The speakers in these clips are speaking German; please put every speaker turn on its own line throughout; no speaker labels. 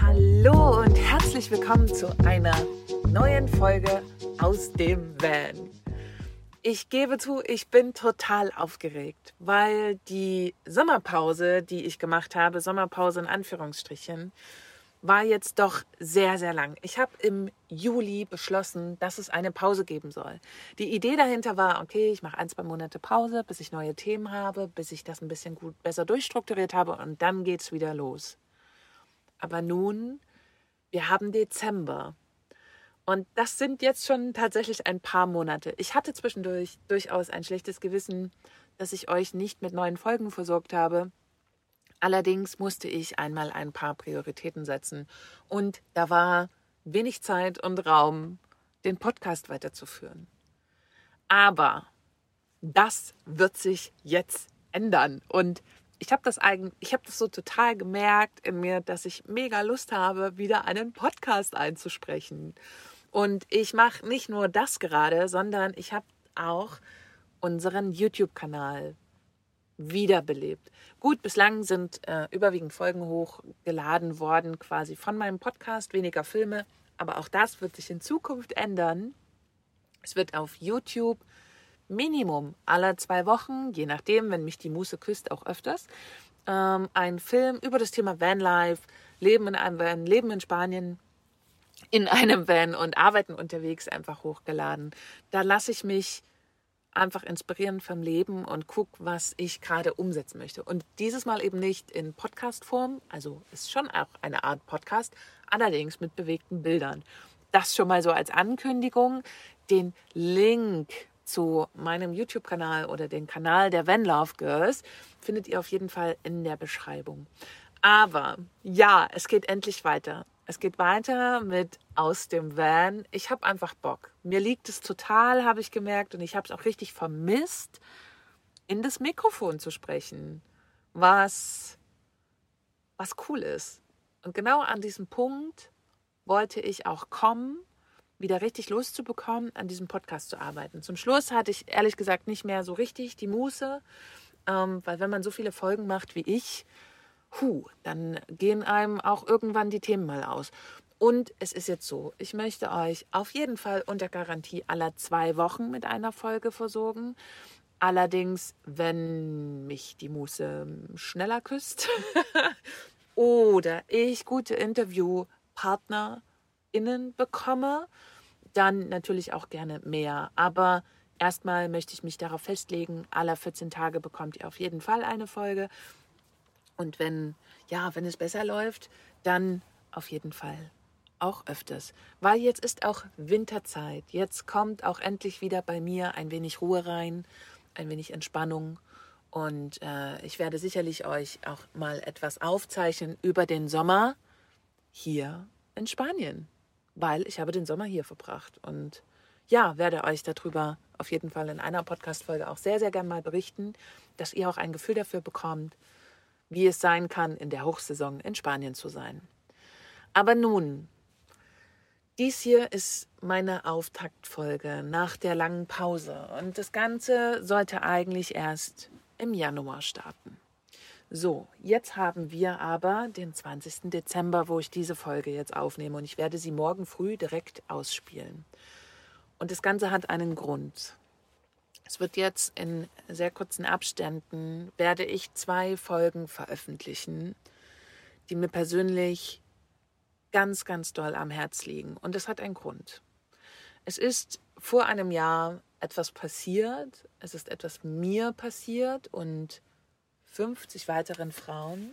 Hallo und herzlich willkommen zu einer neuen Folge aus dem Van. Ich gebe zu, ich bin total aufgeregt, weil die Sommerpause, die ich gemacht habe, Sommerpause in Anführungsstrichen, war jetzt doch sehr, sehr lang. Ich habe im Juli beschlossen, dass es eine Pause geben soll. Die Idee dahinter war, okay, ich mache ein, zwei Monate Pause, bis ich neue Themen habe, bis ich das ein bisschen gut besser durchstrukturiert habe und dann geht es wieder los. Aber nun, wir haben Dezember. Und das sind jetzt schon tatsächlich ein paar Monate. Ich hatte zwischendurch durchaus ein schlechtes Gewissen, dass ich euch nicht mit neuen Folgen versorgt habe. Allerdings musste ich einmal ein paar Prioritäten setzen und da war wenig Zeit und Raum, den Podcast weiterzuführen. Aber das wird sich jetzt ändern und ich habe das eigentlich, ich habe das so total gemerkt in mir, dass ich mega Lust habe, wieder einen Podcast einzusprechen. Und ich mache nicht nur das gerade, sondern ich habe auch unseren YouTube-Kanal wiederbelebt. Gut, bislang sind äh, überwiegend Folgen hochgeladen worden, quasi von meinem Podcast, weniger Filme, aber auch das wird sich in Zukunft ändern. Es wird auf YouTube Minimum aller zwei Wochen, je nachdem, wenn mich die Muße küsst, auch öfters, ähm, ein Film über das Thema Vanlife, Leben in einem Van, Leben in Spanien, in einem Van und Arbeiten unterwegs einfach hochgeladen. Da lasse ich mich einfach inspirieren vom Leben und guck, was ich gerade umsetzen möchte. Und dieses Mal eben nicht in Podcast-Form, also ist schon auch eine Art Podcast, allerdings mit bewegten Bildern. Das schon mal so als Ankündigung. Den Link zu meinem YouTube-Kanal oder den Kanal der Van Love Girls findet ihr auf jeden Fall in der Beschreibung. Aber ja, es geht endlich weiter. Es geht weiter mit aus dem Van. Ich habe einfach Bock. Mir liegt es total, habe ich gemerkt, und ich habe es auch richtig vermisst, in das Mikrofon zu sprechen, was, was cool ist. Und genau an diesem Punkt wollte ich auch kommen, wieder richtig Lust zu bekommen, an diesem Podcast zu arbeiten. Zum Schluss hatte ich ehrlich gesagt nicht mehr so richtig die Muße, ähm, weil wenn man so viele Folgen macht wie ich, hu, dann gehen einem auch irgendwann die Themen mal aus. Und es ist jetzt so, ich möchte euch auf jeden Fall unter Garantie aller zwei Wochen mit einer Folge versorgen. Allerdings, wenn mich die Muße schneller küsst oder ich gute InterviewpartnerInnen bekomme, dann natürlich auch gerne mehr. Aber erstmal möchte ich mich darauf festlegen, alle 14 Tage bekommt ihr auf jeden Fall eine Folge. Und wenn, ja, wenn es besser läuft, dann auf jeden Fall auch öfters. Weil jetzt ist auch Winterzeit. Jetzt kommt auch endlich wieder bei mir ein wenig Ruhe rein, ein wenig Entspannung. Und äh, ich werde sicherlich euch auch mal etwas aufzeichnen über den Sommer hier in Spanien. Weil ich habe den Sommer hier verbracht. Und ja, werde euch darüber auf jeden Fall in einer Podcast-Folge auch sehr, sehr gern mal berichten, dass ihr auch ein Gefühl dafür bekommt, wie es sein kann, in der Hochsaison in Spanien zu sein. Aber nun, dies hier ist meine Auftaktfolge nach der langen Pause und das Ganze sollte eigentlich erst im Januar starten. So, jetzt haben wir aber den 20. Dezember, wo ich diese Folge jetzt aufnehme und ich werde sie morgen früh direkt ausspielen. Und das Ganze hat einen Grund. Es wird jetzt in sehr kurzen Abständen, werde ich zwei Folgen veröffentlichen, die mir persönlich ganz, ganz doll am Herz liegen. Und das hat einen Grund. Es ist vor einem Jahr etwas passiert, es ist etwas mir passiert und 50 weiteren Frauen,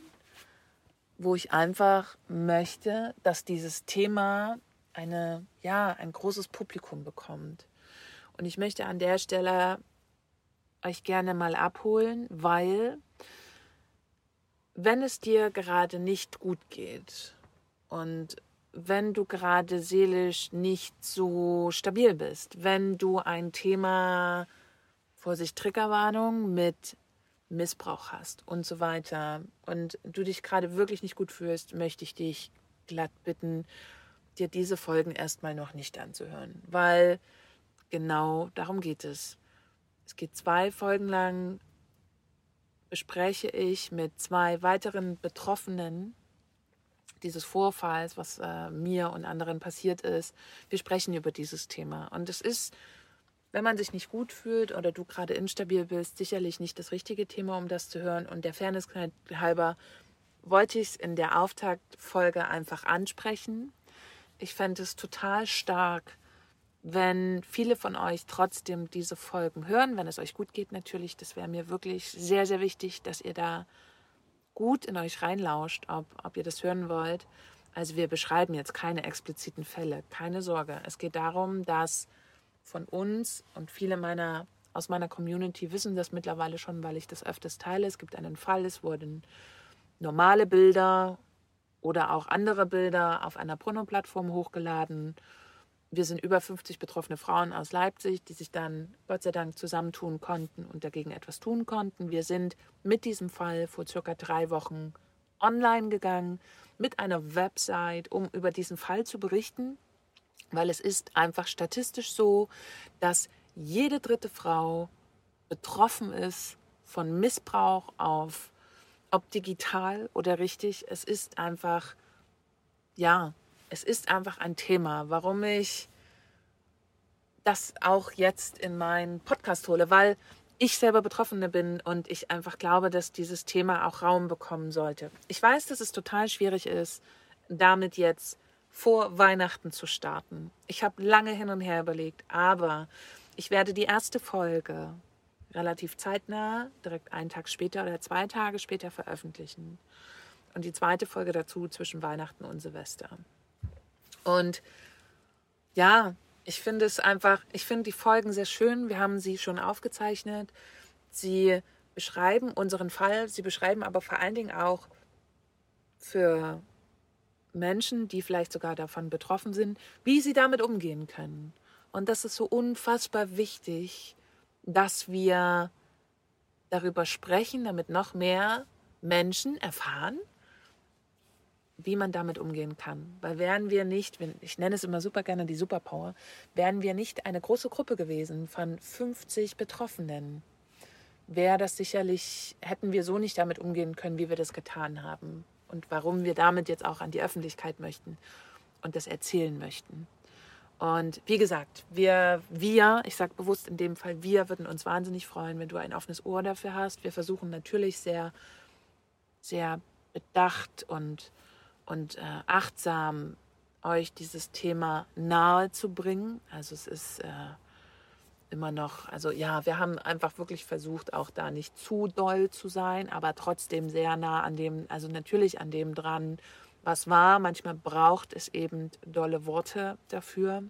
wo ich einfach möchte, dass dieses Thema eine, ja, ein großes Publikum bekommt. Und ich möchte an der Stelle euch gerne mal abholen, weil wenn es dir gerade nicht gut geht und wenn du gerade seelisch nicht so stabil bist, wenn du ein Thema, Vorsicht, Triggerwarnung mit Missbrauch hast und so weiter und du dich gerade wirklich nicht gut fühlst, möchte ich dich glatt bitten, dir diese Folgen erstmal noch nicht anzuhören, weil genau darum geht es. Es geht zwei Folgen lang, bespreche ich mit zwei weiteren Betroffenen dieses Vorfalls, was äh, mir und anderen passiert ist. Wir sprechen über dieses Thema. Und es ist, wenn man sich nicht gut fühlt oder du gerade instabil bist, sicherlich nicht das richtige Thema, um das zu hören. Und der Fairness halber wollte ich es in der Auftaktfolge einfach ansprechen. Ich fände es total stark, wenn viele von euch trotzdem diese Folgen hören, wenn es euch gut geht natürlich. Das wäre mir wirklich sehr, sehr wichtig, dass ihr da gut in euch reinlauscht, ob, ob ihr das hören wollt. Also wir beschreiben jetzt keine expliziten Fälle, keine Sorge. Es geht darum, dass von uns und viele meiner aus meiner Community wissen das mittlerweile schon, weil ich das öfters teile. Es gibt einen Fall, es wurden normale Bilder oder auch andere Bilder auf einer Porno-Plattform hochgeladen wir sind über 50 betroffene Frauen aus Leipzig, die sich dann Gott sei Dank zusammentun konnten und dagegen etwas tun konnten. Wir sind mit diesem Fall vor circa drei Wochen online gegangen mit einer Website, um über diesen Fall zu berichten, weil es ist einfach statistisch so, dass jede dritte Frau betroffen ist von Missbrauch auf, ob digital oder richtig. Es ist einfach, ja, es ist einfach ein Thema, warum ich das auch jetzt in meinen Podcast hole, weil ich selber Betroffene bin und ich einfach glaube, dass dieses Thema auch Raum bekommen sollte. Ich weiß, dass es total schwierig ist, damit jetzt vor Weihnachten zu starten. Ich habe lange hin und her überlegt, aber ich werde die erste Folge relativ zeitnah, direkt einen Tag später oder zwei Tage später veröffentlichen. Und die zweite Folge dazu zwischen Weihnachten und Silvester. Und ja, ich finde es einfach, ich finde die Folgen sehr schön. Wir haben sie schon aufgezeichnet. Sie beschreiben unseren Fall, sie beschreiben aber vor allen Dingen auch für Menschen, die vielleicht sogar davon betroffen sind, wie sie damit umgehen können. Und das ist so unfassbar wichtig, dass wir darüber sprechen, damit noch mehr Menschen erfahren, wie man damit umgehen kann. Weil wären wir nicht, ich nenne es immer super gerne die Superpower, wären wir nicht eine große Gruppe gewesen von 50 Betroffenen, wäre das sicherlich, hätten wir so nicht damit umgehen können, wie wir das getan haben. Und warum wir damit jetzt auch an die Öffentlichkeit möchten und das erzählen möchten. Und wie gesagt, wir, wir, ich sage bewusst in dem Fall, wir würden uns wahnsinnig freuen, wenn du ein offenes Ohr dafür hast. Wir versuchen natürlich sehr, sehr bedacht und und äh, achtsam euch dieses Thema nahe zu bringen. Also es ist äh, immer noch, also ja, wir haben einfach wirklich versucht, auch da nicht zu doll zu sein, aber trotzdem sehr nah an dem, also natürlich an dem dran, was war. Manchmal braucht es eben dolle Worte dafür.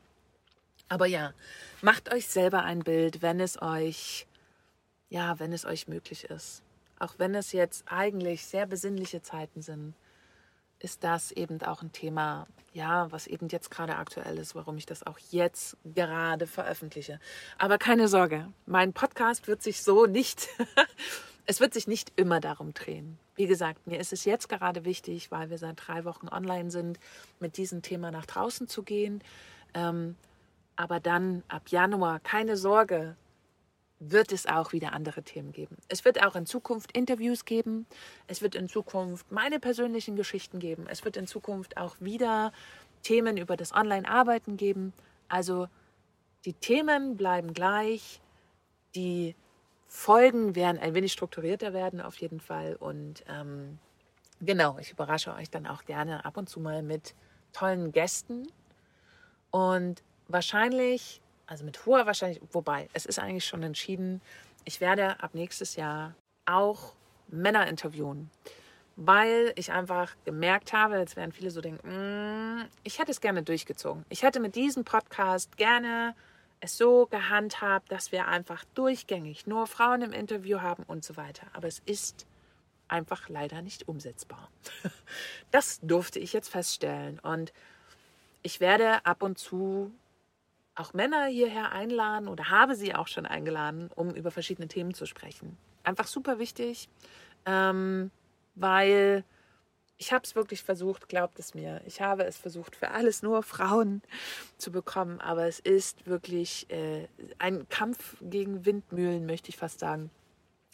Aber ja, macht euch selber ein Bild, wenn es euch, ja, wenn es euch möglich ist. Auch wenn es jetzt eigentlich sehr besinnliche Zeiten sind ist das eben auch ein Thema, ja, was eben jetzt gerade aktuell ist, warum ich das auch jetzt gerade veröffentliche. Aber keine Sorge, mein Podcast wird sich so nicht, es wird sich nicht immer darum drehen. Wie gesagt, mir ist es jetzt gerade wichtig, weil wir seit drei Wochen online sind, mit diesem Thema nach draußen zu gehen. Ähm, aber dann ab Januar, keine Sorge, wird es auch wieder andere Themen geben. Es wird auch in Zukunft Interviews geben. Es wird in Zukunft meine persönlichen Geschichten geben. Es wird in Zukunft auch wieder Themen über das Online-Arbeiten geben. Also die Themen bleiben gleich. Die Folgen werden ein wenig strukturierter werden auf jeden Fall. Und ähm, genau, ich überrasche euch dann auch gerne ab und zu mal mit tollen Gästen. Und wahrscheinlich also mit hoher Wahrscheinlichkeit, wobei es ist eigentlich schon entschieden, ich werde ab nächstes Jahr auch Männer interviewen, weil ich einfach gemerkt habe, jetzt werden viele so denken, mm, ich hätte es gerne durchgezogen. Ich hätte mit diesem Podcast gerne es so gehandhabt, dass wir einfach durchgängig nur Frauen im Interview haben und so weiter. Aber es ist einfach leider nicht umsetzbar. Das durfte ich jetzt feststellen und ich werde ab und zu auch Männer hierher einladen oder habe sie auch schon eingeladen, um über verschiedene Themen zu sprechen. Einfach super wichtig, ähm, weil ich habe es wirklich versucht, glaubt es mir. Ich habe es versucht, für alles nur Frauen zu bekommen, aber es ist wirklich äh, ein Kampf gegen Windmühlen, möchte ich fast sagen.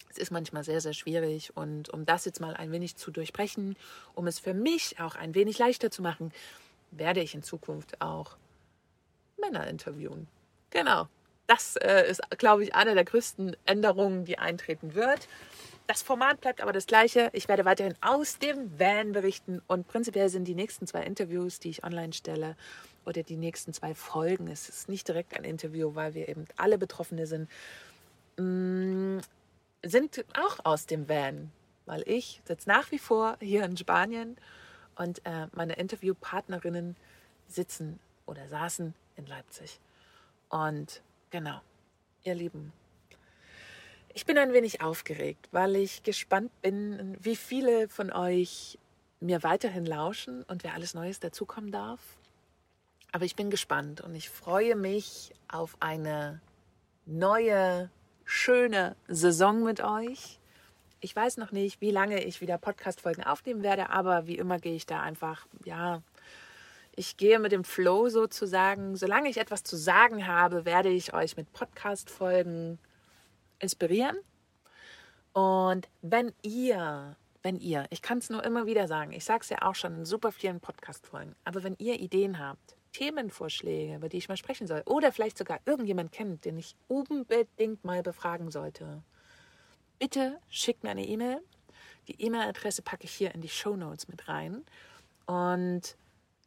Das ist manchmal sehr, sehr schwierig. Und um das jetzt mal ein wenig zu durchbrechen, um es für mich auch ein wenig leichter zu machen, werde ich in Zukunft auch Männer interviewen. Genau. Das äh, ist, glaube ich, eine der größten Änderungen, die eintreten wird. Das Format bleibt aber das gleiche. Ich werde weiterhin aus dem Van berichten und prinzipiell sind die nächsten zwei Interviews, die ich online stelle, oder die nächsten zwei Folgen, es ist nicht direkt ein Interview, weil wir eben alle Betroffene sind, mm, sind auch aus dem Van, weil ich sitze nach wie vor hier in Spanien und äh, meine Interviewpartnerinnen sitzen oder saßen in Leipzig. Und genau, ihr Lieben, ich bin ein wenig aufgeregt, weil ich gespannt bin, wie viele von euch mir weiterhin lauschen und wer alles Neues dazukommen darf. Aber ich bin gespannt und ich freue mich auf eine neue, schöne Saison mit euch. Ich weiß noch nicht, wie lange ich wieder Podcast-Folgen aufnehmen werde, aber wie immer gehe ich da einfach, ja, ich gehe mit dem Flow sozusagen. Solange ich etwas zu sagen habe, werde ich euch mit Podcast-Folgen inspirieren. Und wenn ihr, wenn ihr, ich kann es nur immer wieder sagen, ich sage es ja auch schon in super vielen Podcast-Folgen, aber wenn ihr Ideen habt, Themenvorschläge, über die ich mal sprechen soll, oder vielleicht sogar irgendjemand kennt, den ich unbedingt mal befragen sollte, bitte schickt mir eine E-Mail. Die E-Mail-Adresse packe ich hier in die Show Notes mit rein. Und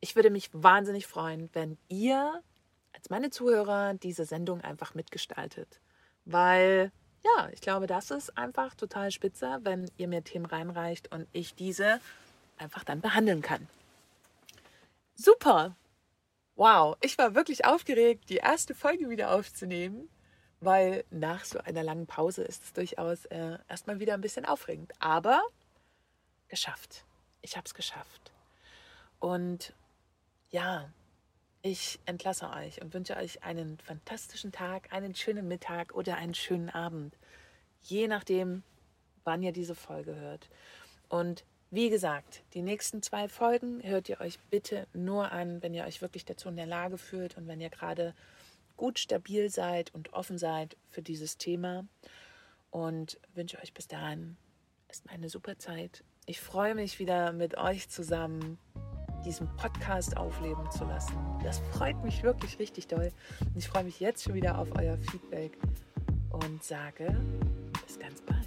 ich würde mich wahnsinnig freuen, wenn ihr als meine Zuhörer diese Sendung einfach mitgestaltet. Weil ja, ich glaube, das ist einfach total spitze, wenn ihr mir Themen reinreicht und ich diese einfach dann behandeln kann. Super! Wow, ich war wirklich aufgeregt, die erste Folge wieder aufzunehmen, weil nach so einer langen Pause ist es durchaus äh, erstmal wieder ein bisschen aufregend. Aber geschafft. Ich habe es geschafft. Und ja, ich entlasse euch und wünsche euch einen fantastischen Tag, einen schönen Mittag oder einen schönen Abend. Je nachdem, wann ihr diese Folge hört. Und wie gesagt, die nächsten zwei Folgen hört ihr euch bitte nur an, wenn ihr euch wirklich dazu in der Lage fühlt und wenn ihr gerade gut stabil seid und offen seid für dieses Thema. Und wünsche euch bis dahin erstmal eine super Zeit. Ich freue mich wieder mit euch zusammen diesen Podcast aufleben zu lassen. Das freut mich wirklich richtig doll. Und ich freue mich jetzt schon wieder auf euer Feedback und sage bis ganz bald.